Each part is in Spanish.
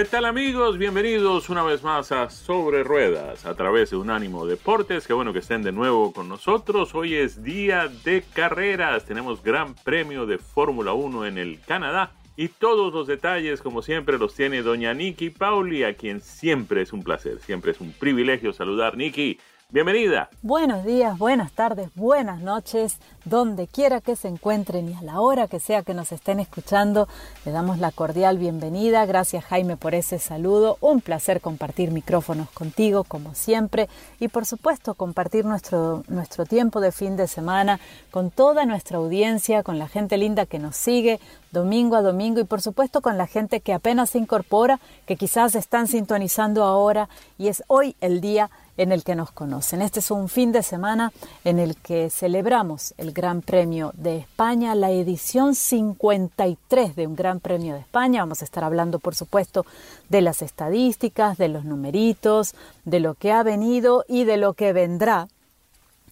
¿Qué tal amigos? Bienvenidos una vez más a Sobre Ruedas a través de Unánimo Deportes. Qué bueno que estén de nuevo con nosotros. Hoy es día de carreras. Tenemos gran premio de Fórmula 1 en el Canadá. Y todos los detalles, como siempre, los tiene doña Nikki Pauli, a quien siempre es un placer, siempre es un privilegio saludar. Nikki, Bienvenida. Buenos días, buenas tardes, buenas noches, donde quiera que se encuentren y a la hora que sea que nos estén escuchando, le damos la cordial bienvenida. Gracias Jaime por ese saludo. Un placer compartir micrófonos contigo como siempre y por supuesto compartir nuestro, nuestro tiempo de fin de semana con toda nuestra audiencia, con la gente linda que nos sigue domingo a domingo y por supuesto con la gente que apenas se incorpora, que quizás están sintonizando ahora y es hoy el día en el que nos conocen. Este es un fin de semana en el que celebramos el Gran Premio de España, la edición 53 de un Gran Premio de España. Vamos a estar hablando, por supuesto, de las estadísticas, de los numeritos, de lo que ha venido y de lo que vendrá.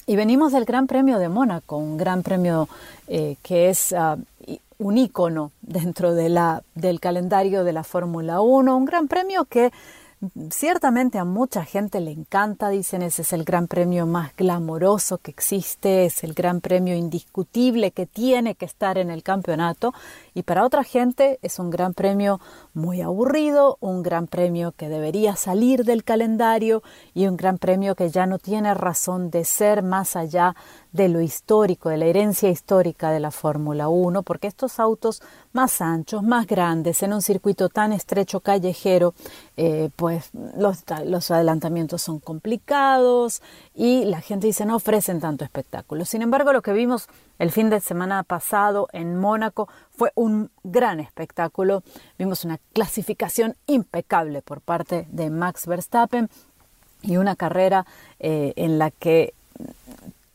Y venimos del Gran Premio de Mónaco, un Gran Premio eh, que es uh, un ícono dentro del calendario de la Fórmula 1, un Gran Premio que Ciertamente a mucha gente le encanta, dicen ese es el gran premio más glamoroso que existe, es el gran premio indiscutible que tiene que estar en el campeonato y para otra gente es un gran premio muy aburrido, un gran premio que debería salir del calendario y un gran premio que ya no tiene razón de ser más allá de lo histórico, de la herencia histórica de la Fórmula 1, porque estos autos más anchos, más grandes, en un circuito tan estrecho callejero, eh, pues los, adelantamientos son complicados y la gente dice no ofrecen tanto espectáculo. Sin embargo, lo que vimos el fin de semana pasado en Mónaco fue un gran espectáculo. Vimos una clasificación impecable por parte de Max Verstappen y una carrera eh, en la que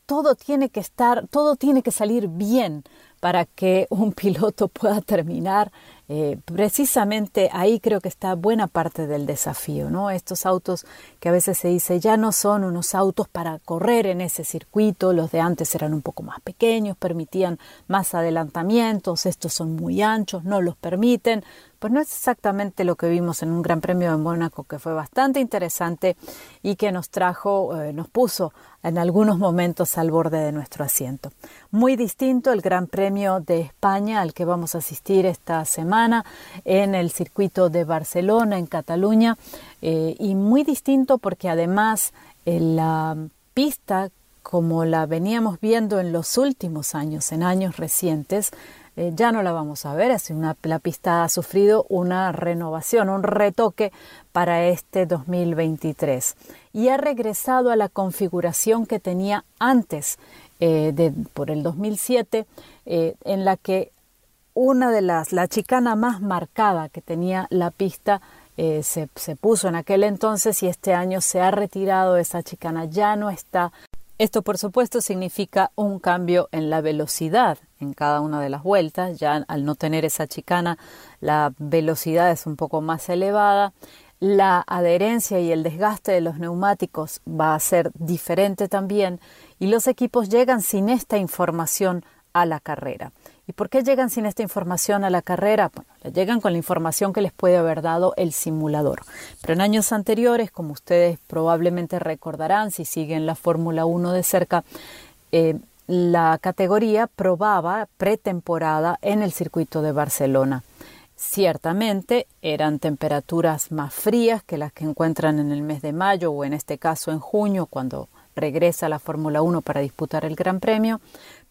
todo tiene que estar, todo tiene que salir bien para que un piloto pueda terminar. Eh, precisamente ahí creo que está buena parte del desafío, ¿no? Estos autos que a veces se dice ya no son unos autos para correr en ese circuito, los de antes eran un poco más pequeños, permitían más adelantamientos, estos son muy anchos, no los permiten pues no es exactamente lo que vimos en un Gran Premio de Mónaco que fue bastante interesante y que nos trajo, eh, nos puso en algunos momentos al borde de nuestro asiento. Muy distinto el Gran Premio de España al que vamos a asistir esta semana en el circuito de Barcelona, en Cataluña, eh, y muy distinto porque además eh, la pista como la veníamos viendo en los últimos años, en años recientes, eh, ya no la vamos a ver. Es una, la pista ha sufrido una renovación, un retoque para este 2023 y ha regresado a la configuración que tenía antes eh, por el 2007, eh, en la que una de las, la chicana más marcada que tenía la pista se, se, puso en aquel entonces y este año se ha retirado esa chicana, ya no está. Esto por supuesto significa un cambio en la velocidad en cada una de las vueltas. Ya al no tener esa chicana, la velocidad es un poco más elevada. La adherencia y el desgaste de los neumáticos va a ser diferente también y los equipos llegan sin esta información a la carrera. ¿Y por qué llegan sin esta información a la carrera? Bueno, llegan con la información que les puede haber dado el simulador. Pero en años anteriores, como ustedes probablemente recordarán si siguen la Fórmula 1 de cerca, eh, la categoría probaba pretemporada en el circuito de Barcelona. Ciertamente eran temperaturas más frías que las que encuentran en el mes de mayo o en este caso en junio cuando regresa la Fórmula 1 para disputar el Gran Premio,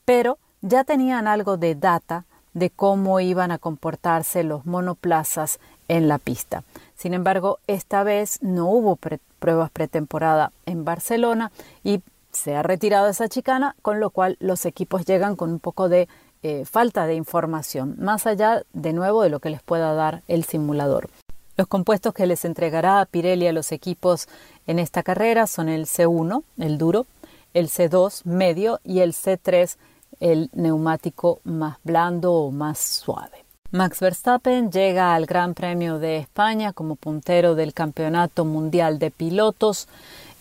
pero ya tenían algo de data de cómo iban a comportarse los monoplazas en la pista. Sin embargo, esta vez no hubo pruebas pretemporada en Barcelona y se ha retirado esa chicana, con lo cual los equipos llegan con un poco de eh, falta de información, más allá de nuevo de lo que les pueda dar el simulador. Los compuestos que les entregará Pirelli a los equipos en esta carrera son el C1, el duro, el C2 medio y el C3, el neumático más blando o más suave. Max Verstappen llega al Gran Premio de España como puntero del Campeonato Mundial de Pilotos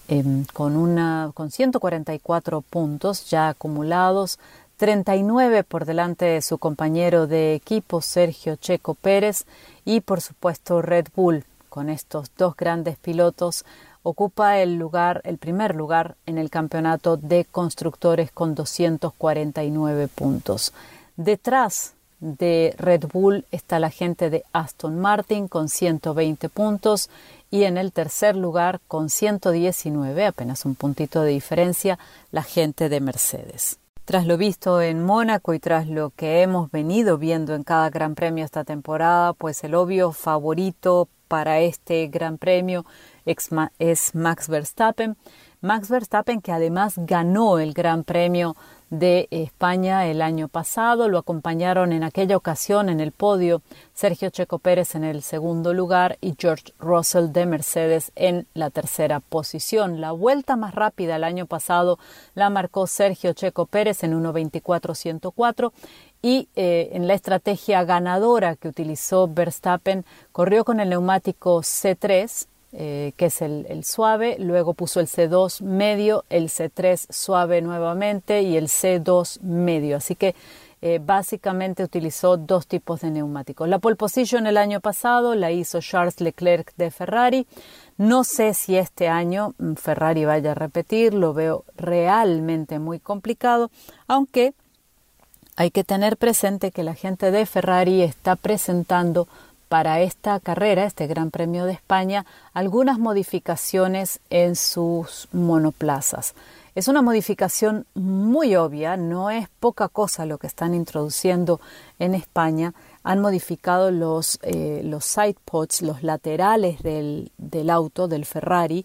em, con, una, con 144 puntos ya acumulados, 39 por delante de su compañero de equipo Sergio Checo Pérez y por supuesto Red Bull con estos dos grandes pilotos ocupa el lugar, el primer lugar en el campeonato de constructores con 249 puntos. Detrás de Red Bull está la gente de Aston Martin con 120 puntos y en el tercer lugar con 119, apenas un puntito de diferencia, la gente de Mercedes. Tras lo visto en Mónaco y tras lo que hemos venido viendo en cada Gran Premio esta temporada, pues el obvio favorito para este Gran Premio es Max Verstappen. Max Verstappen que además ganó el Gran Premio de España el año pasado. Lo acompañaron en aquella ocasión en el podio Sergio Checo Pérez en el segundo lugar y George Russell de Mercedes en la tercera posición. La vuelta más rápida el año pasado la marcó Sergio Checo Pérez en 1.24.104 y eh, en la estrategia ganadora que utilizó Verstappen corrió con el neumático C3 eh, que es el, suave, luego puso el C2 medio, el C3 suave nuevamente y el C2 medio. Así que eh, básicamente utilizó dos tipos de neumáticos. La pole position el año pasado la hizo Charles Leclerc de Ferrari. No sé si este año mm, Ferrari vaya a repetir, lo veo realmente muy complicado, aunque hay que tener presente que la gente de Ferrari está presentando para esta carrera, este Gran Premio de España, algunas modificaciones en sus monoplazas. Es una modificación muy obvia, no es poca cosa lo que están introduciendo en España. Han modificado los, eh, los side pods, los laterales del, auto, del Ferrari,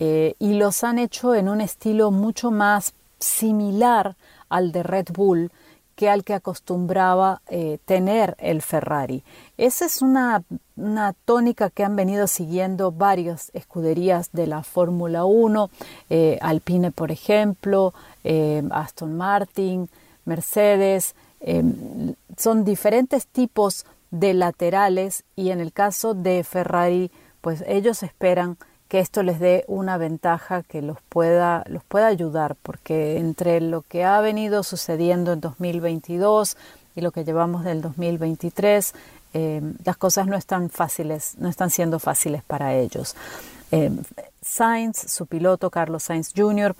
eh, y los han hecho en un estilo mucho más similar al de Red Bull, que al que acostumbraba eh, tener el Ferrari. Esa es una, tónica que han venido siguiendo varias escuderías de la Fórmula 1, eh, Alpine por ejemplo, eh, Aston Martin, Mercedes, son diferentes tipos de laterales y en el caso de Ferrari, pues ellos esperan que esto les dé una ventaja que los pueda, los pueda ayudar, porque entre lo que ha venido sucediendo en 2022 y lo que llevamos del 2023, eh, las cosas no están fáciles, no están siendo fáciles para ellos. Eh, Sainz, su piloto Carlos Sainz Jr.,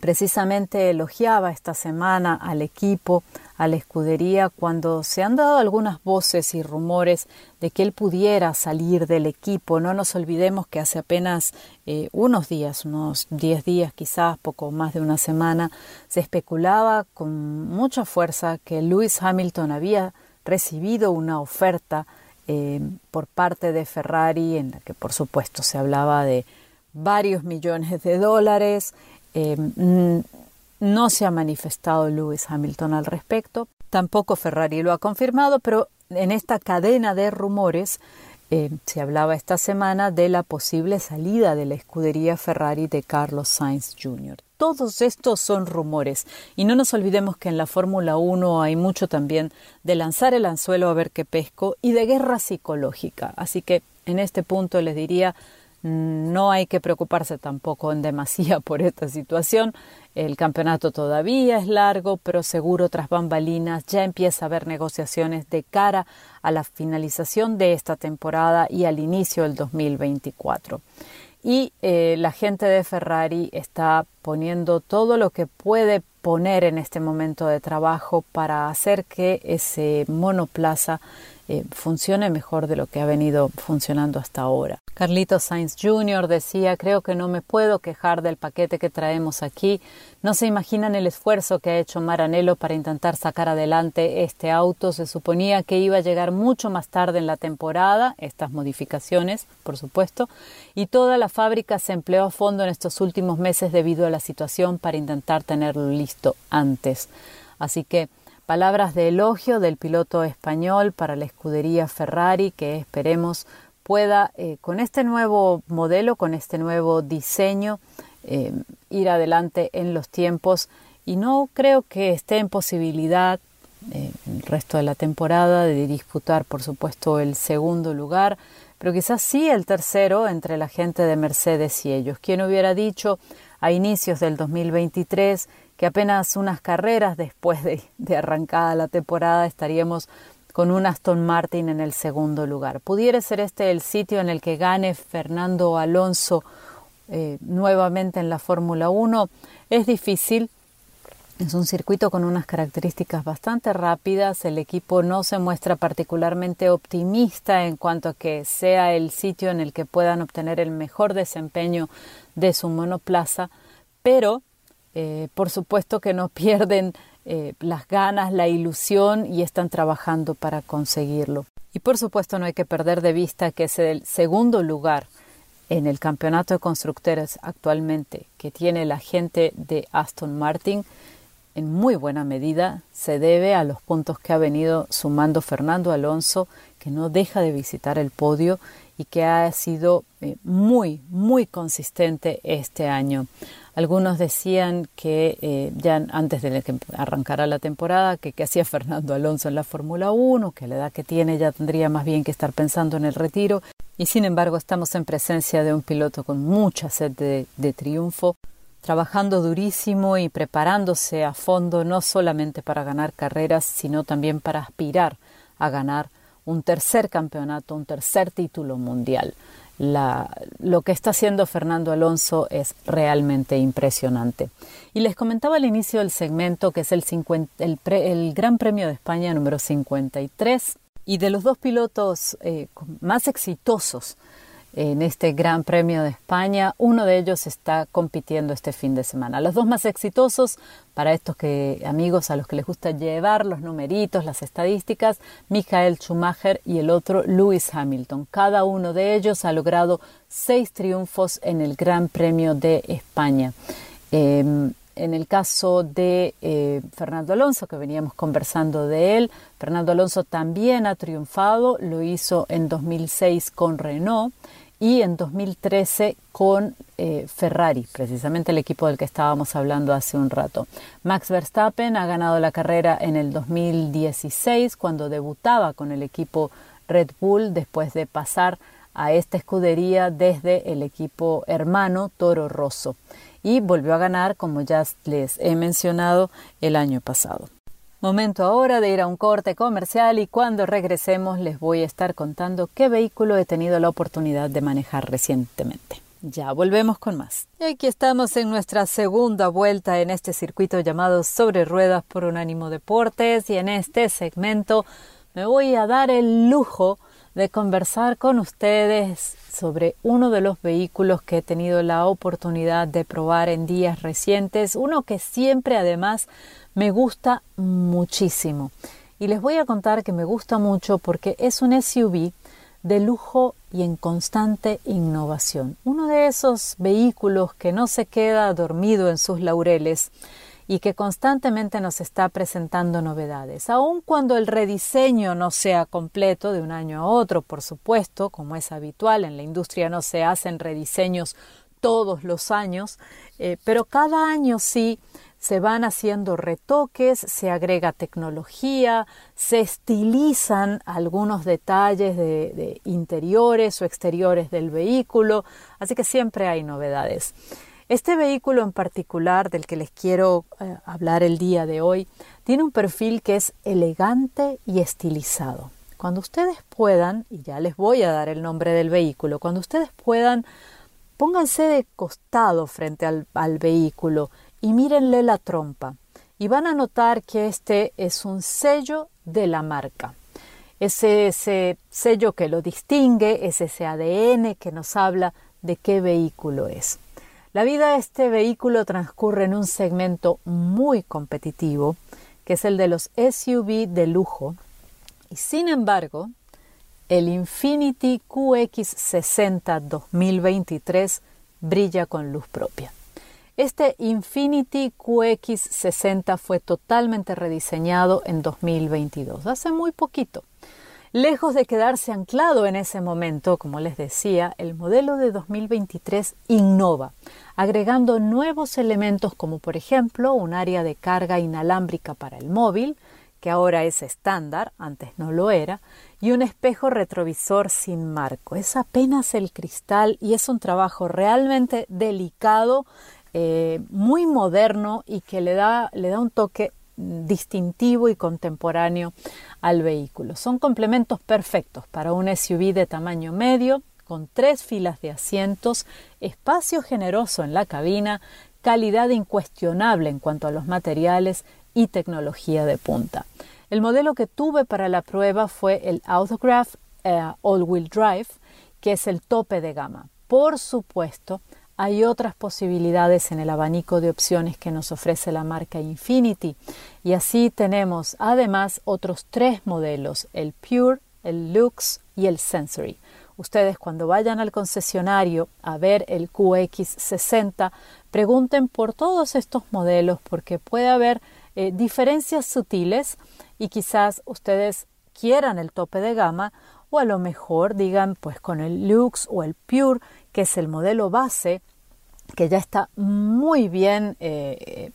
precisamente elogiaba esta semana al equipo, a la escudería, cuando se han dado algunas voces y rumores de que él pudiera salir del equipo. No nos olvidemos que hace apenas eh, unos días, unos 10 días quizás, poco más de una semana, se especulaba con mucha fuerza que Lewis Hamilton había recibido una oferta eh, por parte de Ferrari en la que por supuesto se hablaba de varios millones de dólares, eh, no se ha manifestado Lewis Hamilton al respecto, tampoco Ferrari lo ha confirmado, pero en esta cadena de rumores eh, se hablaba esta semana de la posible salida de la escudería Ferrari de Carlos Sainz Jr. Todos estos son rumores y no nos olvidemos que en la Fórmula 1 hay mucho también de lanzar el anzuelo a ver qué pesco y de guerra psicológica. Así que en este punto les diría no hay que preocuparse tampoco en demasía por esta situación. El campeonato todavía es largo, pero seguro tras bambalinas ya empieza a haber negociaciones de cara a la finalización de esta temporada y al inicio del 2024. Y eh, la gente de Ferrari está poniendo todo lo que puede poner en este momento de trabajo para hacer que ese monoplaza eh, funcione mejor de lo que ha venido funcionando hasta ahora. Carlitos Sainz Jr. decía, creo que no me puedo quejar del paquete que traemos aquí. No se imaginan el esfuerzo que ha hecho Maranello para intentar sacar adelante este auto. Se suponía que iba a llegar mucho más tarde en la temporada, estas modificaciones, por supuesto, y toda la fábrica se empleó a fondo en estos últimos meses debido a la situación para intentar tenerlo listo antes. Así que palabras de elogio del piloto español para la escudería Ferrari que esperemos pueda eh, con este nuevo modelo, con este nuevo diseño, eh, ir adelante en los tiempos y no creo que esté en posibilidad eh, el resto de la temporada de disputar, por supuesto, el segundo lugar, pero quizás sí el tercero entre la gente de Mercedes y ellos. ¿Quién hubiera dicho a inicios del 2023 que apenas unas carreras después de, arrancada la temporada estaríamos con un Aston Martin en el segundo lugar. ¿Pudiera ser este el sitio en el que gane Fernando Alonso eh, nuevamente en la Fórmula 1? Es difícil. Es un circuito con unas características bastante rápidas. El equipo no se muestra particularmente optimista en cuanto a que sea el sitio en el que puedan obtener el mejor desempeño de su monoplaza, pero eh, por supuesto que no pierden eh, las ganas, la ilusión y están trabajando para conseguirlo. Y por supuesto no hay que perder de vista que es el segundo lugar en el campeonato de constructores actualmente que tiene la gente de Aston Martin en muy buena medida se debe a los puntos que ha venido sumando Fernando Alonso, que no deja de visitar el podio y que ha sido eh, muy, muy consistente este año. Algunos decían que eh, ya antes de que arrancara la temporada, que, que hacía Fernando Alonso en la Fórmula 1, que la edad que tiene ya tendría más bien que estar pensando en el retiro. Y sin embargo estamos en presencia de un piloto con mucha sed de triunfo, trabajando durísimo y preparándose a fondo no solamente para ganar carreras, sino también para aspirar a ganar un tercer campeonato, un tercer título mundial lo que está haciendo Fernando Alonso es realmente impresionante. Y les comentaba al inicio del segmento que es el, el, Gran Premio de España número 53 y de los dos pilotos eh, más exitosos en este Gran Premio de España. Uno de ellos está compitiendo este fin de semana. Los dos más exitosos, para estos que, amigos a los que les gusta llevar los numeritos, las estadísticas, Michael Schumacher y el otro Lewis Hamilton. Cada uno de ellos ha logrado seis triunfos en el Gran Premio de España. Em, en el caso de eh, Fernando Alonso, que veníamos conversando de él, Fernando Alonso también ha triunfado, lo hizo en 2006 con Renault y en 2013 con eh, Ferrari, precisamente el equipo del que estábamos hablando hace un rato. Max Verstappen ha ganado la carrera en el 2016 cuando debutaba con el equipo Red Bull después de pasar a esta escudería desde el equipo hermano Toro Rosso y volvió a ganar, como ya les he mencionado, el año pasado. Momento ahora de ir a un corte comercial y cuando regresemos les voy a estar contando qué vehículo he tenido la oportunidad de manejar recientemente. Ya volvemos con más. Y aquí estamos en nuestra segunda vuelta en este circuito llamado Sobre Ruedas por Unánimo Deportes y en este segmento me voy a dar el lujo de conversar con ustedes sobre uno de los vehículos que he tenido la oportunidad de probar en días recientes, uno que siempre además me gusta muchísimo. Y les voy a contar que me gusta mucho porque es un SUV de lujo y en constante innovación. Uno de esos vehículos que no se queda dormido en sus laureles y que constantemente nos está presentando novedades. Aun cuando el rediseño no sea completo de un año a otro, por supuesto, como es habitual, en la industria no se hacen rediseños todos los años, eh, pero cada año sí se van haciendo retoques, se agrega tecnología, se estilizan algunos detalles de, interiores o exteriores del vehículo, así que siempre hay novedades. Este vehículo en particular del que les quiero eh, hablar el día de hoy tiene un perfil que es elegante y estilizado. Cuando ustedes puedan, y ya les voy a dar el nombre del vehículo, cuando ustedes puedan, pónganse de costado frente al, al vehículo y mírenle la trompa y van a notar que este es un sello de la marca. ese, ese sello que lo distingue, es ese ADN que nos habla de qué vehículo es. La vida de este vehículo transcurre en un segmento muy competitivo, que es el de los SUV de lujo, y sin embargo, el Infiniti QX60 2023 brilla con luz propia. Este Infinity QX60 fue totalmente rediseñado en 2022, hace muy poquito. Lejos de quedarse anclado en ese momento, como les decía, el modelo de 2023 innova, agregando nuevos elementos como por ejemplo un área de carga inalámbrica para el móvil, que ahora es estándar, antes no lo era, y un espejo retrovisor sin marco. Es apenas el cristal y es un trabajo realmente delicado eh, muy moderno y que le da, le da un toque distintivo y contemporáneo al vehículo. Son complementos perfectos para un SUV de tamaño medio, con tres filas de asientos, espacio generoso en la cabina, calidad incuestionable en cuanto a los materiales y tecnología de punta. El modelo que tuve para la prueba fue el Autograph eh, All Wheel Drive, que es el tope de gama. Por supuesto, hay otras posibilidades en el abanico de opciones que nos ofrece la marca Infinity y así tenemos además otros tres modelos, el Pure, el Lux y el Sensory. Ustedes cuando vayan al concesionario a ver el QX60, pregunten por todos estos modelos porque puede haber eh, diferencias sutiles y quizás ustedes quieran el tope de gama o a lo mejor digan pues con el Lux o el Pure que es el modelo base que ya está muy bien eh,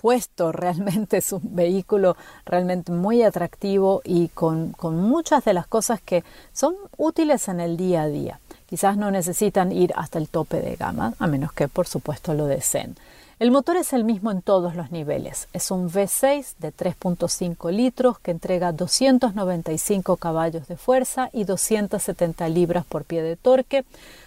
puesto realmente, es un vehículo realmente muy atractivo y con, con, muchas de las cosas que son útiles en el día a día. Quizás no necesitan ir hasta el tope de gama, a menos que por supuesto lo deseen. El motor es el mismo en todos los niveles. Es un V6 de 3.5 litros que entrega 295 caballos de fuerza y 270 libras por pie de torque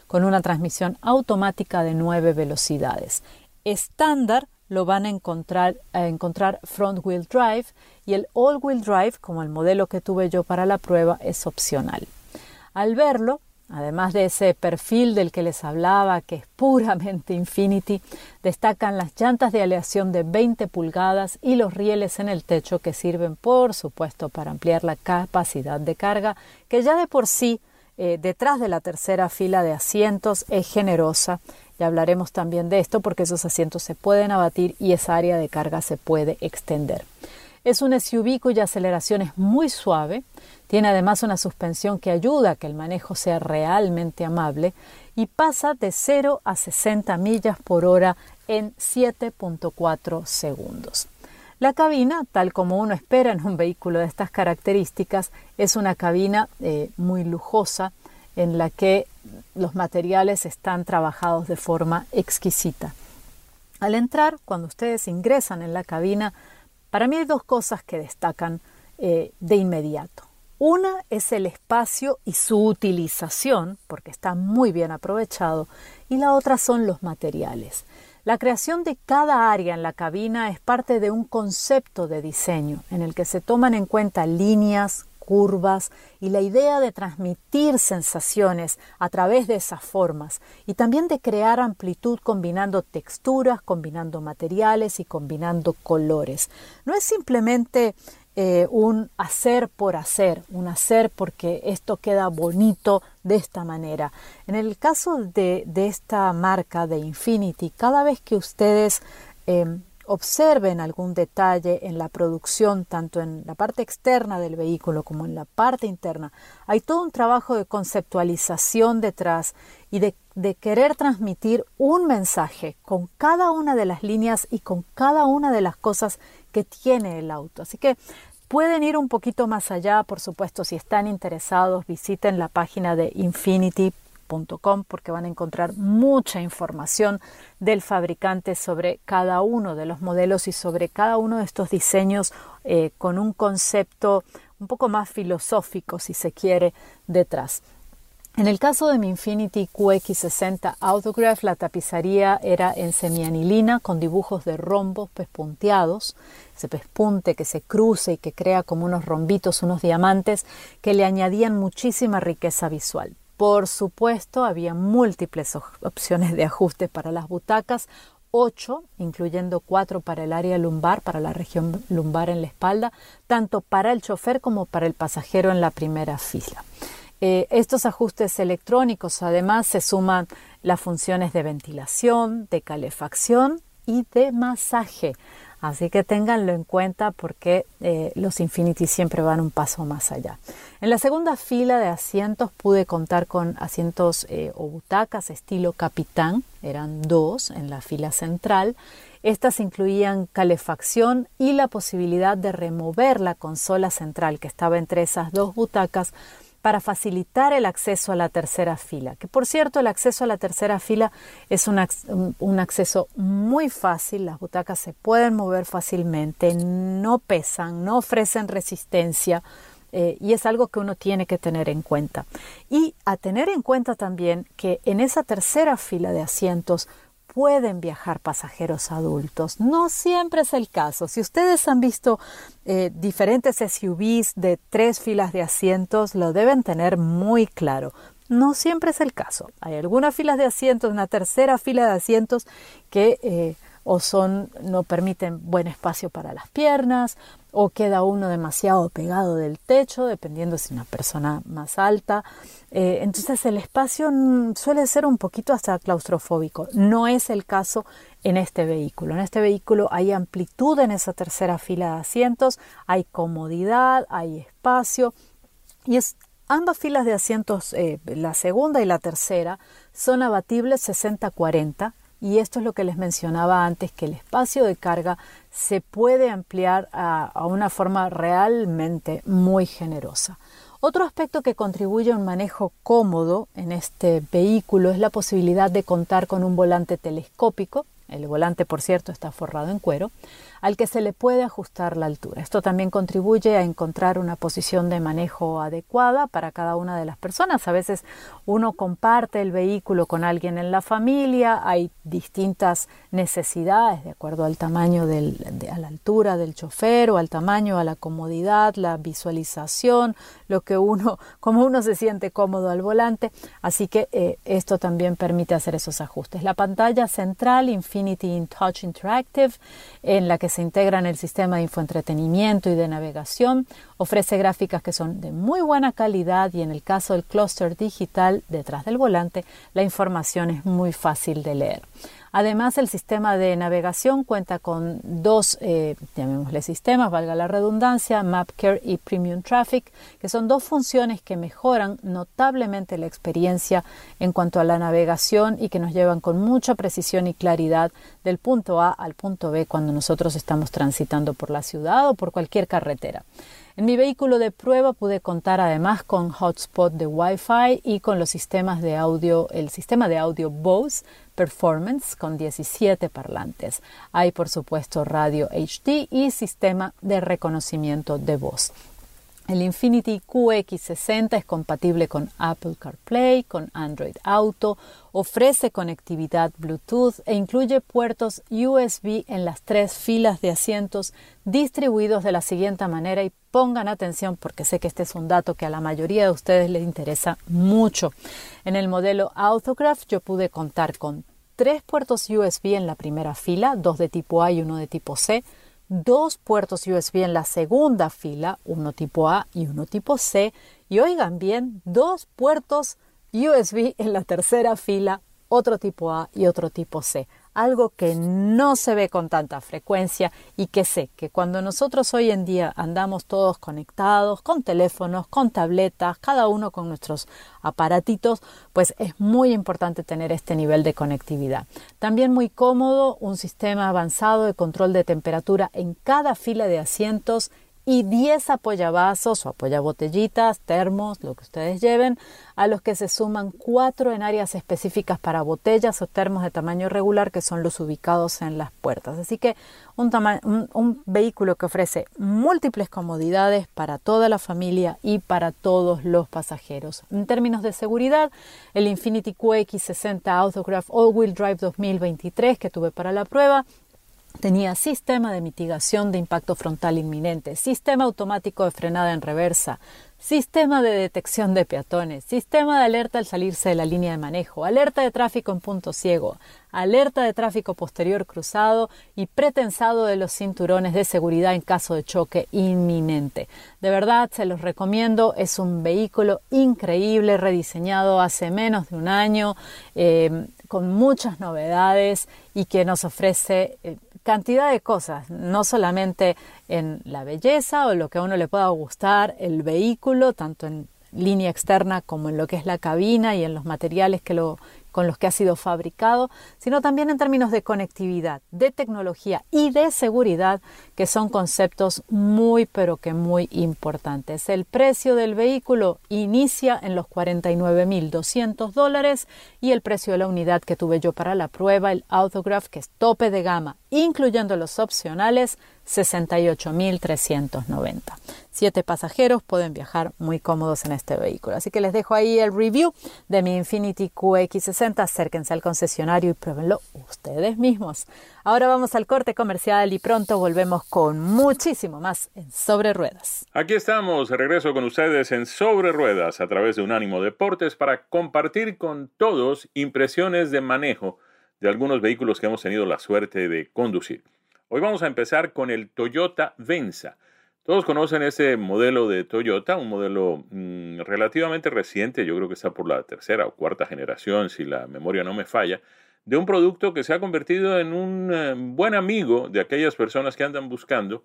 con una transmisión automática de 9 velocidades. Estándar lo van a encontrar, a encontrar front wheel drive y el all wheel drive, como el modelo que tuve yo para la prueba, es opcional. Al verlo, además de ese perfil del que les hablaba, que es puramente Infinity, destacan las llantas de aleación de 20 pulgadas y los rieles en el techo que sirven, por supuesto, para ampliar la capacidad de carga, que ya de por sí eh, detrás de la tercera fila de asientos es generosa. Ya hablaremos también de esto porque esos asientos se pueden abatir y esa área de carga se puede extender. Es un SUV cuya aceleración es muy suave, tiene además una suspensión que ayuda a que el manejo sea realmente amable y pasa de 0 a 60 millas por hora en 7.4 segundos. La cabina, tal como uno espera en un vehículo de estas características, es una cabina eh, muy lujosa en la que los materiales están trabajados de forma exquisita. Al entrar, cuando ustedes ingresan en la cabina, para mí hay dos cosas que destacan eh, de inmediato. Una es el espacio y su utilización, porque está muy bien aprovechado, y la otra son los materiales. La creación de cada área en la cabina es parte de un concepto de diseño en el que se toman en cuenta líneas, curvas y la idea de transmitir sensaciones a través de esas formas y también de crear amplitud combinando texturas, combinando materiales y combinando colores. No es simplemente eh, un hacer por hacer, un hacer porque esto queda bonito de esta manera. En el caso de, esta marca de Infinity, cada vez que ustedes em, observen algún detalle en la producción, tanto en la parte externa del vehículo como en la parte interna, hay todo un trabajo de conceptualización detrás y de, de, querer transmitir un mensaje con cada una de las líneas y con cada una de las cosas que tiene el auto. Así que pueden ir un poquito más allá, por supuesto, si están interesados, visiten la página de infinity.com porque van a encontrar mucha información del fabricante sobre cada uno de los modelos y sobre cada uno de estos diseños eh, con un concepto un poco más filosófico, si se quiere, detrás. En el caso de mi Infinity QX60 Autograph, la tapicería era en semianilina con dibujos de rombos pespunteados, ese pespunte que se cruce y que crea como unos rombitos, unos diamantes que le añadían muchísima riqueza visual. Por supuesto, había múltiples opciones de ajuste para las butacas, ocho, incluyendo cuatro para el área lumbar, para la región lumbar en la espalda, tanto para el chofer como para el pasajero en la primera fila. Eh, estos ajustes electrónicos además se suman las funciones de ventilación, de calefacción y de masaje. Así que ténganlo en cuenta porque eh, los Infinity siempre van un paso más allá. En la segunda fila de asientos pude contar con asientos eh, o butacas estilo capitán, eran dos en la fila central. Estas incluían calefacción y la posibilidad de remover la consola central que estaba entre esas dos butacas para facilitar el acceso a la tercera fila. Que por cierto, el acceso a la tercera fila es un, acceso muy fácil, las butacas se pueden mover fácilmente, no pesan, no ofrecen resistencia. Eh, y es algo que uno tiene que tener en cuenta. Y a tener en cuenta también que en esa tercera fila de asientos pueden viajar pasajeros adultos. No siempre es el caso. Si ustedes han visto eh, diferentes SUVs de tres filas de asientos, lo deben tener muy claro. No siempre es el caso. Hay algunas filas de asientos, una tercera fila de asientos que eh, o son no permiten buen espacio para las piernas o queda uno demasiado pegado del techo, dependiendo si una persona más alta. Eh, entonces el espacio suele ser un poquito hasta claustrofóbico. No es el caso en este vehículo. En este vehículo hay amplitud en esa tercera fila de asientos, hay comodidad, hay espacio y es Ambas filas de asientos, eh, la segunda y la tercera, son abatibles 60-40 y esto es lo que les mencionaba antes, que el espacio de carga se puede ampliar a, una forma realmente muy generosa. Otro aspecto que contribuye a un manejo cómodo en este vehículo es la posibilidad de contar con un volante telescópico. El volante, por cierto, está forrado en cuero al que se le puede ajustar la altura. Esto también contribuye a encontrar una posición de manejo adecuada para cada una de las personas. A veces uno comparte el vehículo con alguien en la familia, hay distintas necesidades de acuerdo al tamaño, del, a la altura del chofer o al tamaño, a la comodidad, la visualización, lo que uno, como uno se siente cómodo al volante. Así que eh, esto también permite hacer esos ajustes. La pantalla central Infinity in Touch Interactive, en la que se integra en el sistema de infoentretenimiento y de navegación, ofrece gráficas que son de muy buena calidad y en el caso del clúster digital detrás del volante, la información es muy fácil de leer. Además, el sistema de navegación cuenta con dos, eh, llamémosle sistemas, valga la redundancia, MapCare y Premium Traffic, que son dos funciones que mejoran notablemente la experiencia en cuanto a la navegación y que nos llevan con mucha precisión y claridad del punto A al punto B cuando nosotros estamos transitando por la ciudad o por cualquier carretera. En mi vehículo de prueba pude contar además con hotspot de Wi-Fi y con los sistemas de audio, el sistema de audio Bose Performance con 17 parlantes. Hay por supuesto radio HD y sistema de reconocimiento de voz. El Infinity QX60 es compatible con Apple CarPlay, con Android Auto, ofrece conectividad Bluetooth e incluye puertos USB en las tres filas de asientos distribuidos de la siguiente manera y pongan atención porque sé que este es un dato que a la mayoría de ustedes les interesa mucho. En el modelo Autograph yo pude contar con tres puertos USB en la primera fila, dos de tipo A y uno de tipo C, dos puertos USB en la segunda fila, uno tipo A y uno tipo C, y oigan bien, dos puertos USB en la tercera fila, otro tipo A y otro tipo C algo que no se ve con tanta frecuencia y que sé que cuando nosotros hoy en día andamos todos conectados, con teléfonos, con tabletas, cada uno con nuestros aparatitos, pues es muy importante tener este nivel de conectividad. También muy cómodo un sistema avanzado de control de temperatura en cada fila de asientos y 10 apoyavasos o apoyabotellitas, termos, lo que ustedes lleven, a los que se suman 4 en áreas específicas para botellas o termos de tamaño regular que son los ubicados en las puertas. Así que un, un vehículo que ofrece múltiples comodidades para toda la familia y para todos los pasajeros. En términos de seguridad, el Infiniti QX60 Autograph All-Wheel Drive 2023 que tuve para la prueba Tenía sistema de mitigación de impacto frontal inminente, sistema automático de frenada en reversa, sistema de detección de peatones, sistema de alerta al salirse de la línea de manejo, alerta de tráfico en punto ciego, alerta de tráfico posterior cruzado y pretensado de los cinturones de seguridad en caso de choque inminente. De verdad, se los recomiendo, es un vehículo increíble, rediseñado hace menos de un año, eh, con muchas novedades y que nos ofrece... Eh, cantidad de cosas, no solamente en la belleza o lo que a uno le pueda gustar, el vehículo, tanto en línea externa como en lo que es la cabina y en los materiales que lo, con los que ha sido fabricado, sino también en términos de conectividad, de tecnología y de seguridad, que son conceptos muy pero que muy importantes. El precio del vehículo inicia en los 49.200 dólares y el precio de la unidad que tuve yo para la prueba, el Autograph, que es tope de gama, incluyendo los opcionales, 68.390. Siete pasajeros pueden viajar muy cómodos en este vehículo. Así que les dejo ahí el review de mi Infinity QX60. Acérquense al concesionario y pruébenlo ustedes mismos. Ahora vamos al corte comercial y pronto volvemos con muchísimo más en Sobre Ruedas. Aquí estamos, regreso con ustedes en Sobre Ruedas a través de Unánimo Deportes para compartir con todos impresiones de manejo de algunos vehículos que hemos tenido la suerte de conducir. Hoy vamos a empezar con el Toyota Venza. Todos conocen ese modelo de Toyota, un modelo mm, relativamente reciente, yo creo que está por la tercera o cuarta generación, si la memoria no me falla, de un producto que se ha convertido en un eh, buen amigo de aquellas personas que andan buscando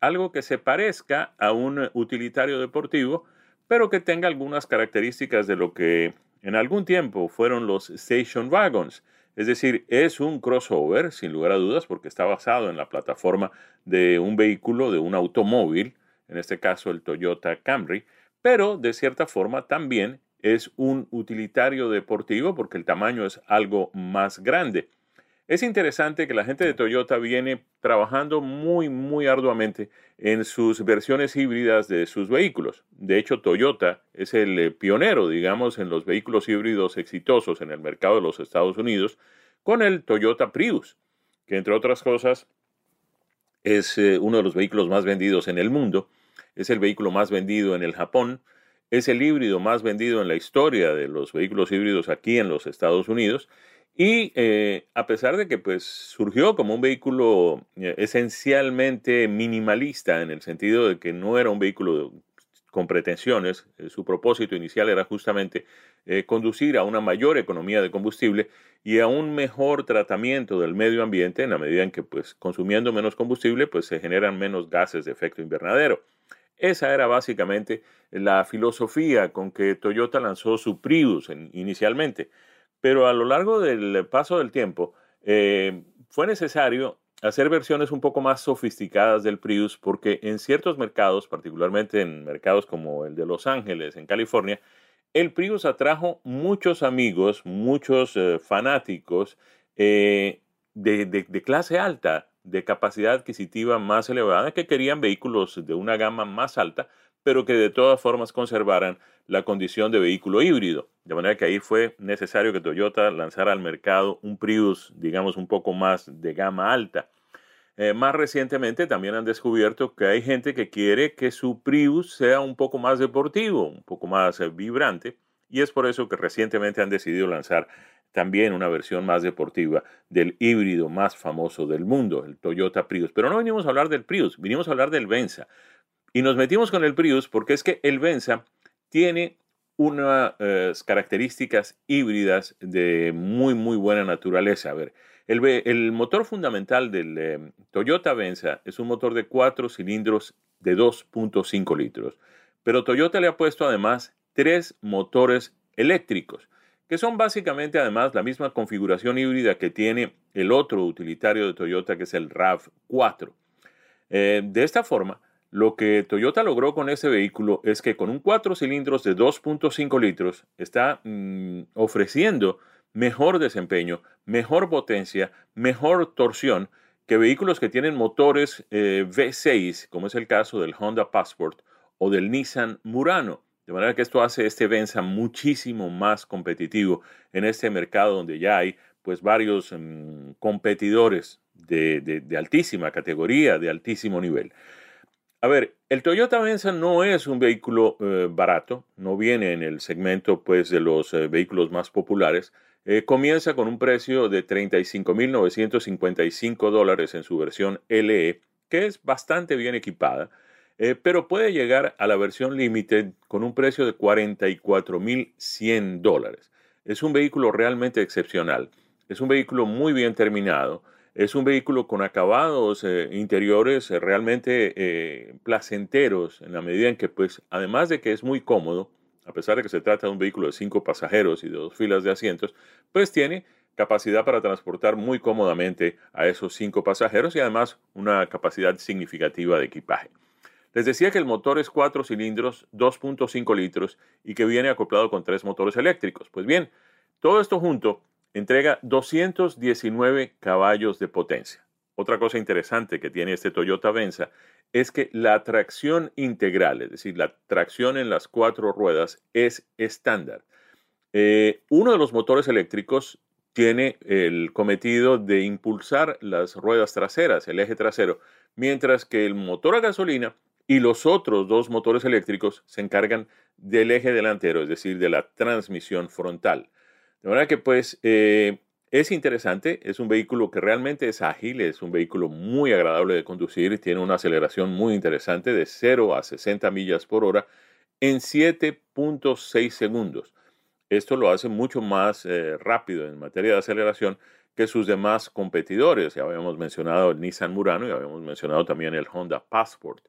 algo que se parezca a un utilitario deportivo, pero que tenga algunas características de lo que en algún tiempo fueron los station wagons. Es decir, es un crossover, sin lugar a dudas, porque está basado en la plataforma de un vehículo, de un automóvil, en este caso el Toyota Camry, pero de cierta forma también es un utilitario deportivo porque el tamaño es algo más grande. Es interesante que la gente de Toyota viene trabajando muy, muy arduamente en sus versiones híbridas de sus vehículos. De hecho, Toyota es el eh, pionero, digamos, en los vehículos híbridos exitosos en el mercado de los Estados Unidos con el Toyota Prius, que entre otras cosas es eh, uno de los vehículos más vendidos en el mundo, es el vehículo más vendido en el Japón, es el híbrido más vendido en la historia de los vehículos híbridos aquí en los Estados Unidos y eh, a pesar de que pues, surgió como un vehículo eh, esencialmente minimalista, en el sentido de que no era un vehículo con pretensiones, eh, su propósito inicial era justamente conducir a una mayor economía de combustible y a un mejor tratamiento del medio ambiente en la medida en que pues, consumiendo menos combustible pues, se generan menos gases de efecto invernadero. Esa era básicamente la filosofía con que Toyota lanzó su Prius inicialmente. Pero a lo largo del paso del tiempo eh, fue necesario hacer versiones un poco más sofisticadas del Prius porque en ciertos mercados, particularmente en mercados como el de Los Ángeles, en California, el Prius atrajo muchos amigos, muchos eh, fanáticos eh, de, clase alta, de capacidad adquisitiva más elevada, que querían vehículos de una gama más alta, pero que de todas formas conservaran la condición de vehículo híbrido. De manera que ahí fue necesario que Toyota lanzara al mercado un Prius, digamos, un poco más de gama alta. Eh, más recientemente también han descubierto que hay gente que quiere que su Prius sea un poco más deportivo, un poco más eh, vibrante, y es por eso que recientemente han decidido lanzar también una versión más deportiva del híbrido más famoso del mundo, el Toyota Prius. Pero no venimos a hablar del Prius, vinimos a hablar del Venza. Y nos metimos con el Prius porque es que el Venza tiene unas características híbridas de muy, muy buena naturaleza. A ver, el, motor fundamental del eh, Toyota Venza es un motor de cuatro cilindros de 2.5 litros. Pero Toyota le ha puesto además tres motores eléctricos, que son básicamente además la misma configuración híbrida que tiene el otro utilitario de Toyota, que es el RAV4. Eh, de esta forma, Lo que Toyota logró con este vehículo es que con un 4 cilindros de 2.5 litros está mm, ofreciendo mejor desempeño, mejor potencia, mejor torsión que vehículos que tienen motores eh, V6, como es el caso del Honda Passport o del Nissan Murano. De manera que esto hace este Venza muchísimo más competitivo en este mercado donde ya hay pues varios mm, competidores de, altísima categoría, de altísimo nivel. A ver, el Toyota Venza no es un vehículo eh, barato, no viene en el segmento pues de los eh, vehículos más populares. Eh, comienza con un precio de 35.955 dólares en su versión LE, que es bastante bien equipada, pero puede llegar a la versión Limited con un precio de 44.100 dólares. Es un vehículo realmente excepcional. Es un vehículo muy bien terminado. Es un vehículo con acabados eh, interiores eh, realmente eh, placenteros en la medida en que, pues, además de que es muy cómodo, a pesar de que se trata de un vehículo de cinco pasajeros y de dos filas de asientos, pues tiene capacidad para transportar muy cómodamente a esos cinco pasajeros y además una capacidad significativa de equipaje. Les decía que el motor es cuatro cilindros, 2.5 litros y que viene acoplado con tres motores eléctricos. Pues bien, todo esto junto entrega 219 caballos de potencia. Otra cosa interesante que tiene este Toyota Venza es que la tracción integral, es decir, la tracción en las cuatro ruedas, es estándar. Eh, uno de los motores eléctricos tiene el cometido de impulsar las ruedas traseras, el eje trasero, mientras que el motor a gasolina y los otros dos motores eléctricos se encargan del eje delantero, es decir, de la transmisión frontal. De manera que pues eh, es interesante, es un vehículo que realmente es ágil, es un vehículo muy agradable de conducir, tiene una aceleración muy interesante de 0 a 60 millas por hora en 7.6 segundos. Esto lo hace mucho más eh, rápido en materia de aceleración que sus demás competidores. Ya habíamos mencionado el Nissan Murano y habíamos mencionado también el Honda Passport.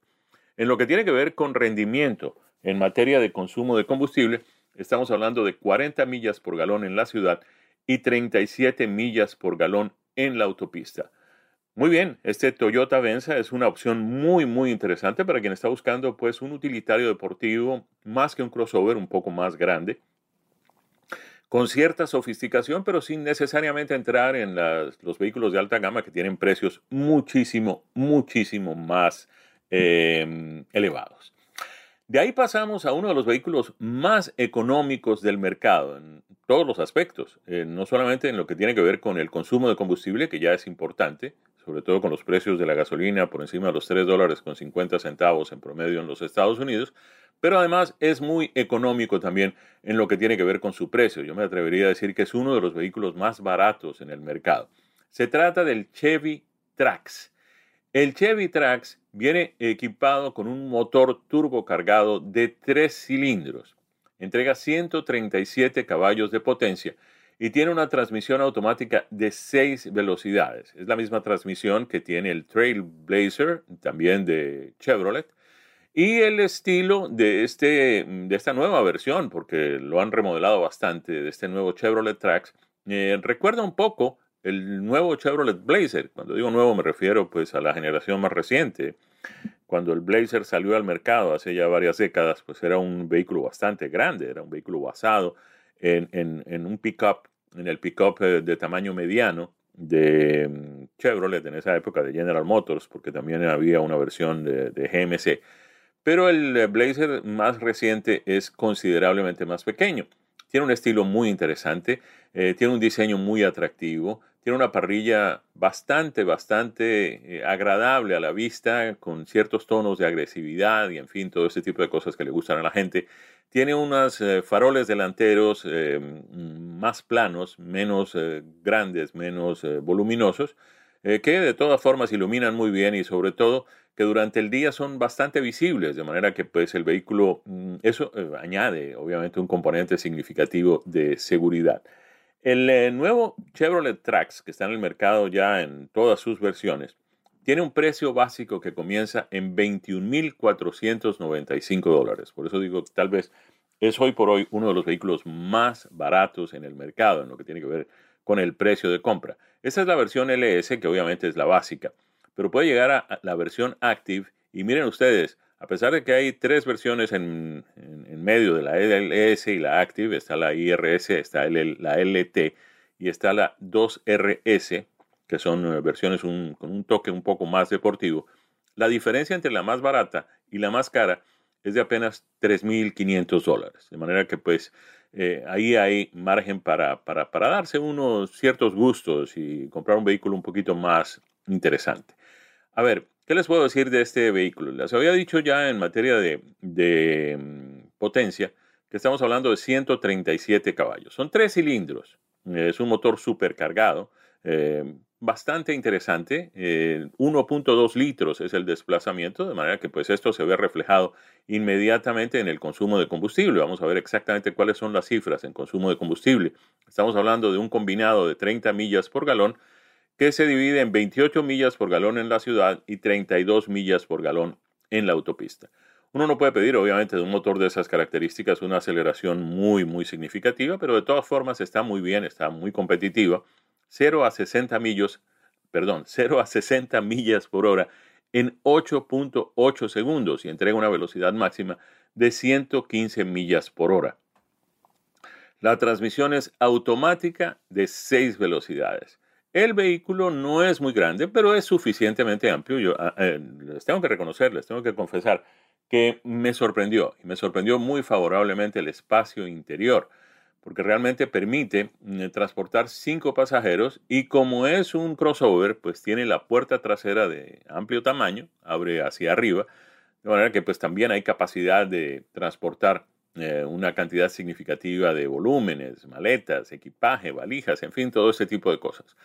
En lo que tiene que ver con rendimiento en materia de consumo de combustible, Estamos hablando de 40 millas por galón en la ciudad y 37 millas por galón en la autopista. Muy bien, este Toyota Venza es una opción muy muy interesante para quien está buscando pues un utilitario deportivo más que un crossover un poco más grande, con cierta sofisticación, pero sin necesariamente entrar en los vehículos de alta gama que tienen precios muchísimo, muchísimo más eh, elevados. De ahí pasamos a uno de los vehículos más económicos del mercado en todos los aspectos, eh, no solamente en lo que tiene que ver con el consumo de combustible, que ya es importante, sobre todo con los precios de la gasolina por encima de los 3 dólares con 50 centavos en promedio en los Estados Unidos, pero además es muy económico también en lo que tiene que ver con su precio. Yo me atrevería a decir que es uno de los vehículos más baratos en el mercado. Se trata del Chevy Trax. El Chevy Trax viene equipado con un motor turbo cargado de tres cilindros. Entrega 137 caballos de potencia y tiene una transmisión automática de seis velocidades. Es la misma transmisión que tiene el Trailblazer, también de Chevrolet, y el estilo de, este, de esta nueva versión, porque lo han remodelado bastante, de este nuevo Chevrolet Trax, eh, recuerda un poco el nuevo Chevrolet Blazer. Cuando digo nuevo me refiero pues a la generación más reciente. Cuando el Blazer salió al mercado hace ya varias décadas, pues era un vehículo bastante grande, era un vehículo basado en, en, un pickup, en el pickup eh, de tamaño mediano de mm, Chevrolet en esa época de General Motors, porque también había una versión de, de GMC. Pero el eh, Blazer más reciente es considerablemente más pequeño. Tiene un estilo muy interesante, eh, tiene un diseño muy atractivo, tiene una parrilla bastante, bastante eh, agradable a la vista, con ciertos tonos de agresividad y en fin, todo ese tipo de cosas que le gustan a la gente. Tiene unos eh, faroles delanteros más planos, menos grandes, menos voluminosos, que de todas formas iluminan muy bien y sobre todo que durante el día son bastante visibles, de manera que pues el vehículo, mm, eso eh, añade obviamente un componente significativo de seguridad. El eh, nuevo Chevrolet Trax, que está en el mercado ya en todas sus versiones, tiene un precio básico que comienza en 21.495 dólares. Por eso digo, tal vez es hoy por hoy uno de los vehículos más baratos en el mercado, en lo que tiene que ver con el precio de compra. Esta es la versión LS, que obviamente es la básica pero puede llegar a la versión Active Y miren ustedes, a pesar de que hay tres versiones en, medio de la LS y la Active, está la IRS, está la LT y está la 2RS, que son eh, versiones con un toque un poco más deportivo, la diferencia entre la más barata y la más cara es de apenas 3.500 dólares. De manera que pues eh, ahí hay margen para, para, para, darse unos ciertos gustos y comprar un vehículo un poquito más interesante. A ver, ¿qué les puedo decir de este vehículo? Les había dicho ya en materia de, mm, potencia que estamos hablando de 137 caballos. Son tres cilindros. Es un motor supercargado. Eh, bastante interesante. 1.2 litros es el desplazamiento, de manera que pues esto se ve reflejado inmediatamente en el consumo de combustible. Vamos a ver exactamente cuáles son las cifras en consumo de combustible. Estamos hablando de un combinado de 30 millas por galón que se divide en 28 millas por galón en la ciudad y 32 millas por galón en la autopista. Uno no puede pedir, obviamente, de un motor de esas características una aceleración muy, muy significativa, pero de todas formas está muy bien, está muy competitiva 0 a 60 millas, perdón, 0 a 60 millas por hora en 8.8 segundos y entrega una velocidad máxima de 115 millas por hora. La transmisión es automática de 6 velocidades. El vehículo no es muy grande, pero es suficientemente amplio. Yo ah, eh, les tengo que reconocer, les tengo que confesar que me sorprendió y me sorprendió muy favorablemente el espacio interior porque realmente permite mm, transportar cinco pasajeros y como es un crossover, pues tiene la puerta trasera de amplio tamaño, abre hacia arriba, de manera que pues también hay capacidad de transportar eh, una cantidad significativa de volúmenes, maletas, equipaje, valijas, en fin, todo ese tipo de cosas.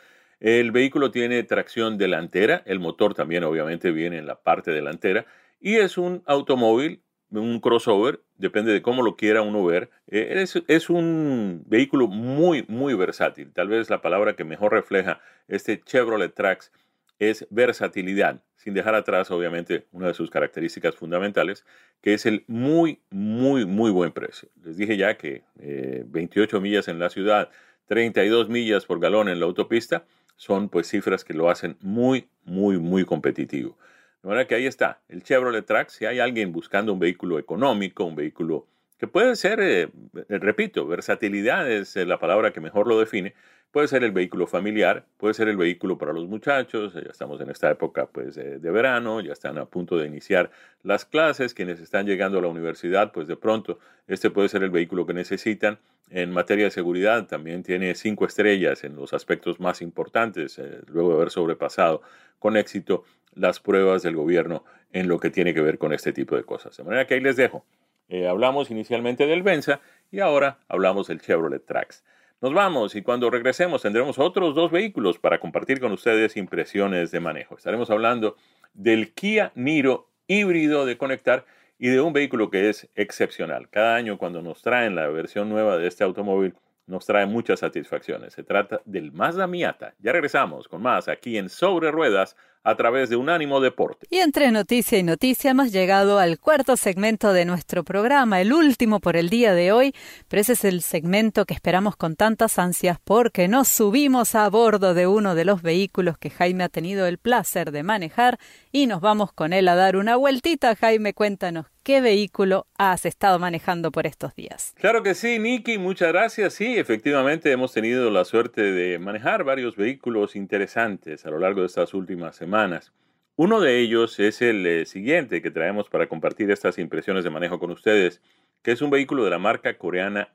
El vehículo tiene tracción delantera, el motor también obviamente viene en la parte delantera y es un automóvil un crossover, depende de cómo lo quiera uno ver. Eh, es, un vehículo muy, muy versátil. Tal vez la palabra que mejor refleja este Chevrolet Trax es versatilidad, sin dejar atrás, obviamente, una de sus características fundamentales, que es el muy, muy, muy buen precio. Les dije ya que 28 eh, millas en la ciudad, 32 millas por galón en la autopista, son pues cifras que lo hacen muy, muy, muy competitivo. De manera que ahí está, el Chevrolet Trax. Si hay alguien buscando un vehículo económico, un vehículo que puede ser, eh, eh, repito, versatilidad es eh, la palabra que mejor lo define, puede ser el vehículo familiar, puede ser el vehículo para los muchachos, ya estamos en esta época pues, de verano, ya están a punto de iniciar las clases, quienes están llegando a la universidad, pues de pronto este puede ser el vehículo que necesitan. En materia de seguridad también tiene cinco estrellas en los aspectos más importantes, luego de haber sobrepasado con éxito las pruebas del gobierno en lo que tiene que ver con este tipo de cosas. De manera que ahí les dejo. Eh, hablamos inicialmente del Venza y ahora hablamos del Chevrolet Trax. Nos vamos y cuando regresemos tendremos otros dos vehículos para compartir con ustedes impresiones de manejo. Estaremos hablando del Kia Niro híbrido de conectar y de un vehículo que es excepcional. Cada año cuando nos traen la versión nueva de este automóvil, nos trae muchas satisfacciones. Se trata del Mazda Miata. Ya regresamos con más aquí en Sobre Ruedas a través de Unánimo Deporte. Y entre noticia y noticia hemos llegado al cuarto segmento de nuestro programa, el último por el día de hoy, pero ese es el segmento que esperamos con tantas ansias porque nos subimos a bordo de uno de los vehículos que Jaime ha tenido el placer de manejar y nos vamos con él a dar una vueltita. Jaime, cuéntanos qué vehículo has estado manejando por estos días. Claro que sí, Nicky, muchas gracias. Sí, efectivamente hemos tenido la suerte de manejar varios vehículos interesantes a lo largo de estas últimas semanas uno de ellos es el eh, siguiente que traemos para compartir estas impresiones de manejo con ustedes, que es un vehículo de la marca coreana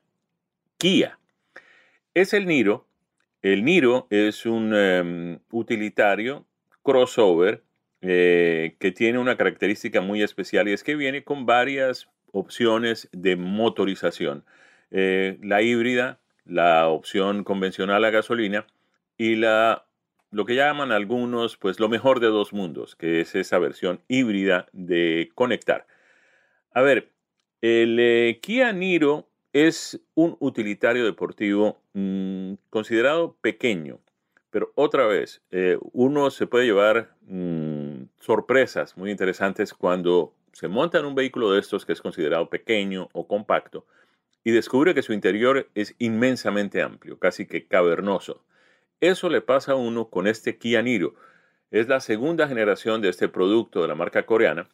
Kia. Es el Niro. El Niro es un em, utilitario crossover eh, que tiene una característica muy especial y es que viene con varias opciones de motorización. Eh, la híbrida, la opción convencional a gasolina y la lo que llaman algunos, pues lo mejor de dos mundos, que es esa versión híbrida de conectar. A ver, el eh, Kia Niro es un utilitario deportivo mm, considerado pequeño, pero otra vez, uno se puede llevar mm, sorpresas muy interesantes cuando se monta en un vehículo de estos que es considerado pequeño o compacto y descubre que su interior es inmensamente amplio, casi que cavernoso. Eso le pasa a uno con este Kia Niro. Es la segunda generación de este producto de la marca coreana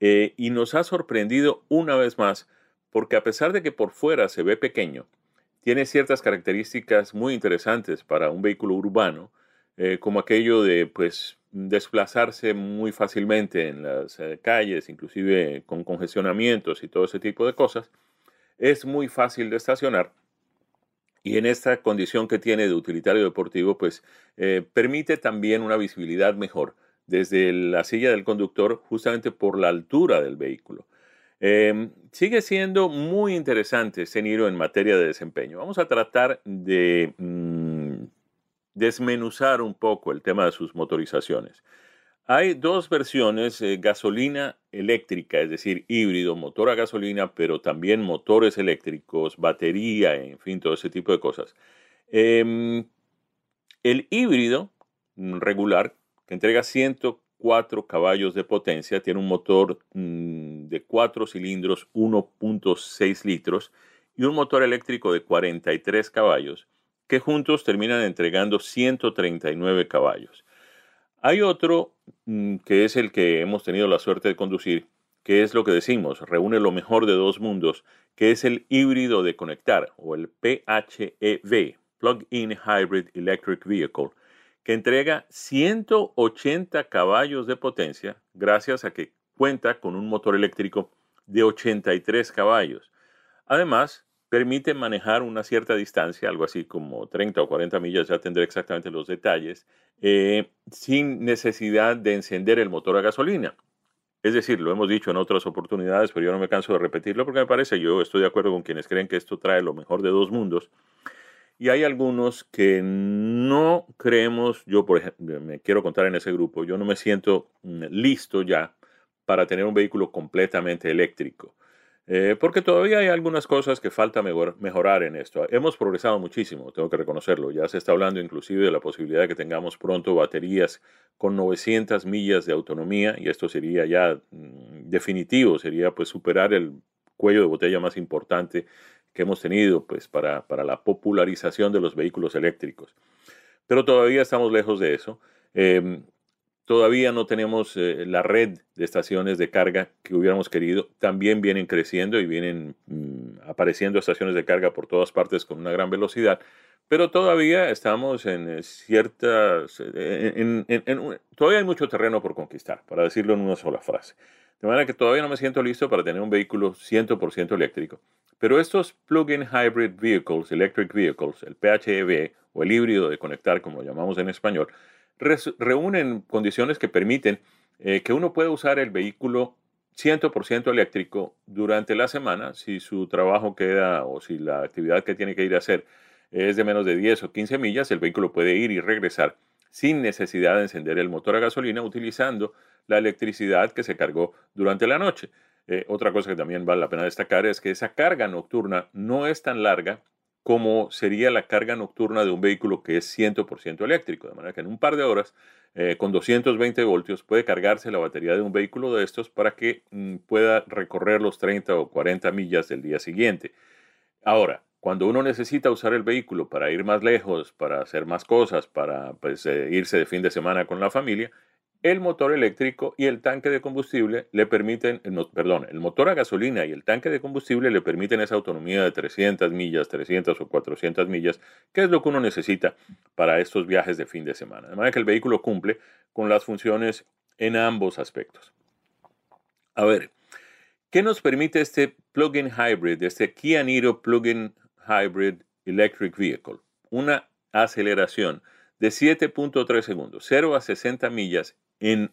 eh, y nos ha sorprendido una vez más porque a pesar de que por fuera se ve pequeño, tiene ciertas características muy interesantes para un vehículo urbano, eh, como aquello de pues desplazarse muy fácilmente en las eh, calles, inclusive con congestionamientos y todo ese tipo de cosas. Es muy fácil de estacionar y en esta condición que tiene de utilitario deportivo, pues eh, permite también una visibilidad mejor desde la silla del conductor justamente por la altura del vehículo. Em, sigue siendo muy interesante este en materia de desempeño. Vamos a tratar de mm, desmenuzar un poco el tema de sus motorizaciones. Hay dos versiones, eh, gasolina eléctrica, es decir, híbrido, motor a gasolina, pero también motores eléctricos, batería, en fin, todo ese tipo de cosas. Em, el híbrido regular, que entrega 104 caballos de potencia, tiene un motor mm, de 4 cilindros, 1.6 litros, y un motor eléctrico de 43 caballos, que juntos terminan entregando 139 caballos. Hay otro mm, que es el que hemos tenido la suerte de conducir, que es lo que decimos, reúne lo mejor de dos mundos, que es el híbrido de conectar o el PHEV, Plug-in Hybrid Electric Vehicle, que entrega 180 caballos de potencia gracias a que cuenta con un motor eléctrico de 83 caballos. Además, permite manejar una cierta distancia, algo así como 30 o 40 millas, ya tendré exactamente los detalles, eh, sin necesidad de encender el motor a gasolina. Es decir, lo hemos dicho en otras oportunidades, pero yo no me canso de repetirlo porque me parece, yo estoy de acuerdo con quienes creen que esto trae lo mejor de dos mundos. Y hay algunos que no creemos, yo por ejemplo, me quiero contar en ese grupo, yo no me siento mm, listo ya para tener un vehículo completamente eléctrico. Eh, porque todavía hay algunas cosas que falta mejorar en esto. Hemos progresado muchísimo, tengo que reconocerlo. Ya se está hablando inclusive de la posibilidad de que tengamos pronto baterías con 900 millas de autonomía y esto sería ya mm, definitivo, sería pues superar el cuello de botella más importante que hemos tenido pues para, para la popularización de los vehículos eléctricos. Pero todavía estamos lejos de eso. Em, Todavía no tenemos eh, la red de estaciones de carga que hubiéramos querido. También vienen creciendo y vienen mm, apareciendo estaciones de carga por todas partes con una gran velocidad. Pero todavía estamos en eh, ciertas... Eh, todavía hay mucho terreno por conquistar, para decirlo en una sola frase. De manera que todavía no me siento listo para tener un vehículo 100% eléctrico. Pero estos plug-in hybrid vehicles, electric vehicles, el PHEV o el híbrido de conectar, como lo llamamos en español, reúnen condiciones que permiten eh, que uno pueda usar el vehículo 100% eléctrico durante la semana si su trabajo queda o si la actividad que tiene que ir a hacer es de menos de 10 o 15 millas, el vehículo puede ir y regresar sin necesidad de encender el motor a gasolina utilizando la electricidad que se cargó durante la noche. Eh, otra cosa que también vale la pena destacar es que esa carga nocturna no es tan larga como sería la carga nocturna de un vehículo que es 100% eléctrico. De manera que en un par de horas, eh, con 220 voltios, puede cargarse la batería de un vehículo de estos para que mm, pueda recorrer los 30 o 40 millas del día siguiente. Ahora, cuando uno necesita usar el vehículo para ir más lejos, para hacer más cosas, para pues, eh, irse de fin de semana con la familia, el motor eléctrico y el tanque de combustible le permiten, perdón, el motor a gasolina y el tanque de combustible le permiten esa autonomía de 300 millas, 300 o 400 millas, que es lo que uno necesita para estos viajes de fin de semana. De manera que el vehículo cumple con las funciones en ambos aspectos. A ver, ¿qué nos permite este plug-in hybrid, este Kia Niro plug-in hybrid electric vehicle? Una aceleración de 7.3 segundos, 0 a 60 millas en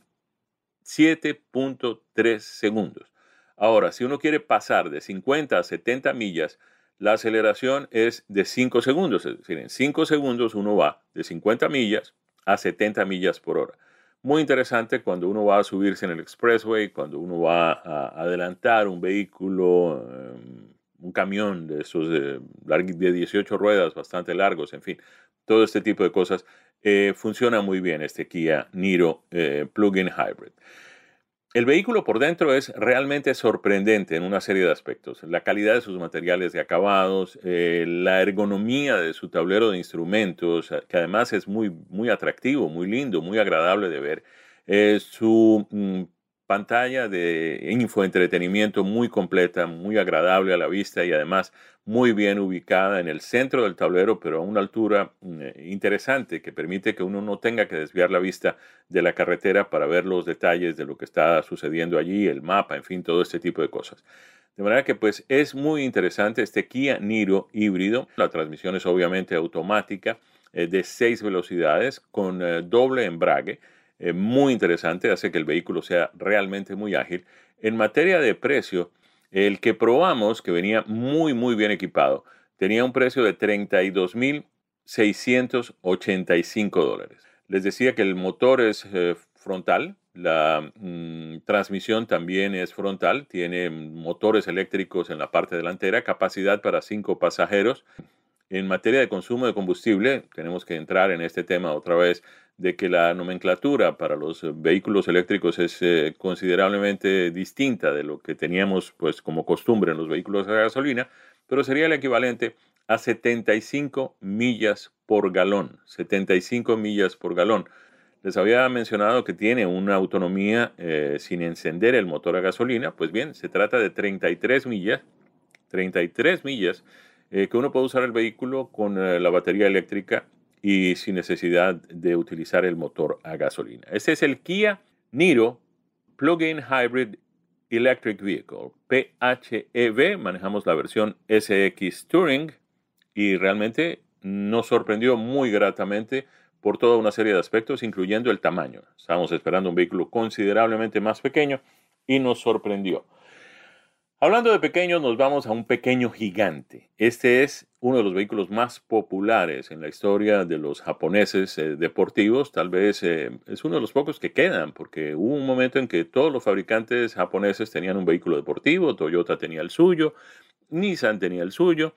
7.3 segundos. Ahora, si uno quiere pasar de 50 a 70 millas, la aceleración es de 5 segundos. Es decir, en 5 segundos uno va de 50 millas a 70 millas por hora. Muy interesante cuando uno va a subirse en el expressway, cuando uno va a adelantar un vehículo, em, un camión de esos de, de 18 ruedas bastante largos, en fin, todo este tipo de cosas. Eh, funciona muy bien este Kia Niro eh, Plug-in Hybrid. El vehículo por dentro es realmente sorprendente en una serie de aspectos. La calidad de sus materiales de acabados, eh, la ergonomía de su tablero de instrumentos, que además es muy, muy atractivo, muy lindo, muy agradable de ver. su mm, pantalla de infoentretenimiento muy completa, muy agradable a la vista y además muy bien ubicada en el centro del tablero, pero a una altura mm, interesante que permite que uno no tenga que desviar la vista de la carretera para ver los detalles de lo que está sucediendo allí, el mapa, en fin, todo este tipo de cosas. De manera que pues es muy interesante este Kia Niro híbrido. La transmisión es obviamente automática eh, de seis velocidades con eh, doble embrague eh, muy interesante, hace que el vehículo sea realmente muy ágil. En materia de precio, el que probamos, que venía muy, muy bien equipado, tenía un precio de 32.685 dólares. Les decía que el motor es eh, frontal, la mm, transmisión también es frontal, tiene motores eléctricos en la parte delantera, capacidad para cinco pasajeros. En materia de consumo de combustible, tenemos que entrar en este tema otra vez de que la nomenclatura para los vehículos eléctricos es eh, considerablemente distinta de lo que teníamos pues como costumbre en los vehículos de gasolina, pero sería el equivalente a 75 millas por galón, 75 millas por galón. Les había mencionado que tiene una autonomía eh, sin encender el motor a gasolina, pues bien, se trata de 33 millas, 33 millas eh, que uno puede usar el vehículo con la batería eléctrica y sin necesidad de utilizar el motor a gasolina. Este es el Kia Niro Plug-in Hybrid Electric Vehicle, PHEV. Manejamos la versión SX Touring y realmente nos sorprendió muy gratamente por toda una serie de aspectos, incluyendo el tamaño. Estábamos esperando un vehículo considerablemente más pequeño y nos sorprendió. Hablando de pequeños, nos vamos a un pequeño gigante. Este es uno de los vehículos más populares en la historia de los japoneses eh, deportivos. Tal vez eh, es uno de los pocos que quedan, porque hubo un momento en que todos los fabricantes japoneses tenían un vehículo deportivo. Toyota tenía el suyo, Nissan tenía el suyo.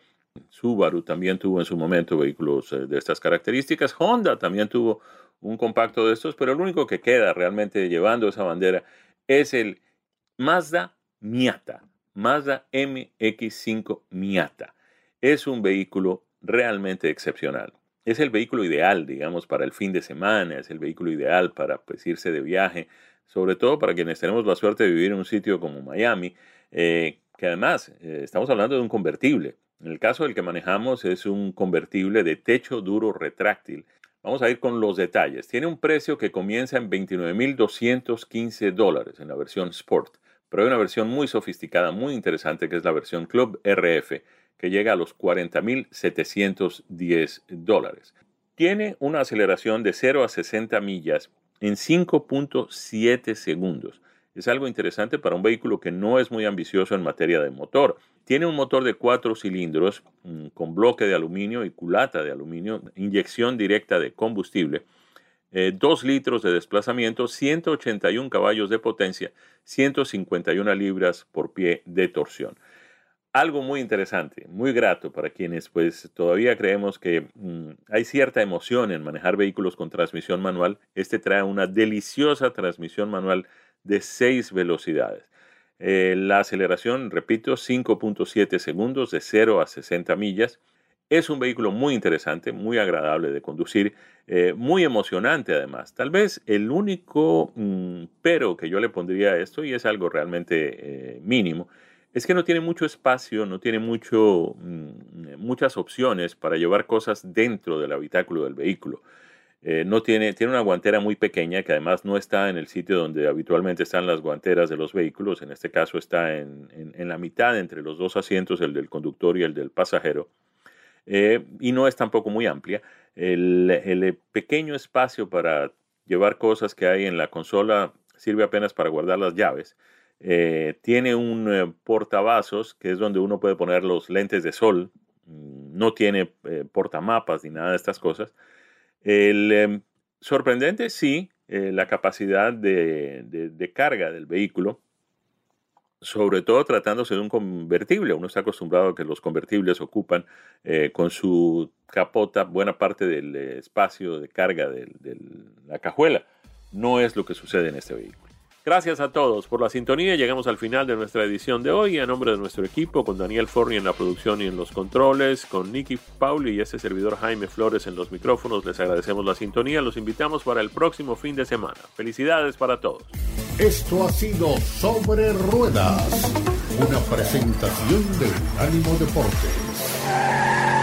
Subaru también tuvo en su momento vehículos eh, de estas características. Honda también tuvo un compacto de estos, pero el único que queda realmente llevando esa bandera es el Mazda Miata. Mazda MX5 Miata. Es un vehículo realmente excepcional. Es el vehículo ideal, digamos, para el fin de semana, es el vehículo ideal para pues, irse de viaje, sobre todo para quienes tenemos la suerte de vivir en un sitio como Miami, eh, que además eh, estamos hablando de un convertible. En el caso del que manejamos es un convertible de techo duro retráctil. Vamos a ir con los detalles. Tiene un precio que comienza en 29.215 dólares en la versión Sport. Pero hay una versión muy sofisticada, muy interesante, que es la versión Club RF, que llega a los 40.710 dólares. Tiene una aceleración de 0 a 60 millas en 5.7 segundos. Es algo interesante para un vehículo que no es muy ambicioso en materia de motor. Tiene un motor de cuatro cilindros mm, con bloque de aluminio y culata de aluminio, inyección directa de combustible 2 eh, litros de desplazamiento, 181 caballos de potencia, 151 libras por pie de torsión. Algo muy interesante, muy grato para quienes pues todavía creemos que mm, hay cierta emoción en manejar vehículos con transmisión manual. Este trae una deliciosa transmisión manual de 6 velocidades. Eh, la aceleración, repito, 5.7 segundos de 0 a 60 millas. Es un vehículo muy interesante, muy agradable de conducir, eh, muy emocionante además. Tal vez el único mm, pero que yo le pondría a esto, y es algo realmente eh, mínimo, es que no tiene mucho espacio, no tiene mm, muchas opciones para llevar cosas dentro del habitáculo del vehículo. Eh, no tiene, tiene una guantera muy pequeña que además no está en el sitio donde habitualmente están las guanteras de los vehículos. En este caso está en la mitad entre los dos asientos, el del conductor y el del pasajero. Eh, y no es tampoco muy amplia. El, pequeño espacio para llevar cosas que hay en la consola sirve apenas para guardar las llaves. Eh, tiene un eh, portavasos que es donde uno puede poner los lentes de sol. Mm, no tiene portamapas ni nada de estas cosas. Em, sorprendente, sí, la capacidad de carga del vehículo sobre todo tratándose de un convertible. Uno está acostumbrado a que los convertibles ocupan eh, con su capota buena parte del espacio de carga de, la cajuela. No es lo que sucede en este vehículo. Gracias a todos por la sintonía. Llegamos al final de nuestra edición de hoy. A nombre de nuestro equipo, con Daniel Forni en la producción y en los controles, con Nicky Pauli y este servidor Jaime Flores en los micrófonos, les agradecemos la sintonía. Los invitamos para el próximo fin de semana. Felicidades para todos. Esto ha sido Sobre Ruedas, una presentación de Unánimo Deportes.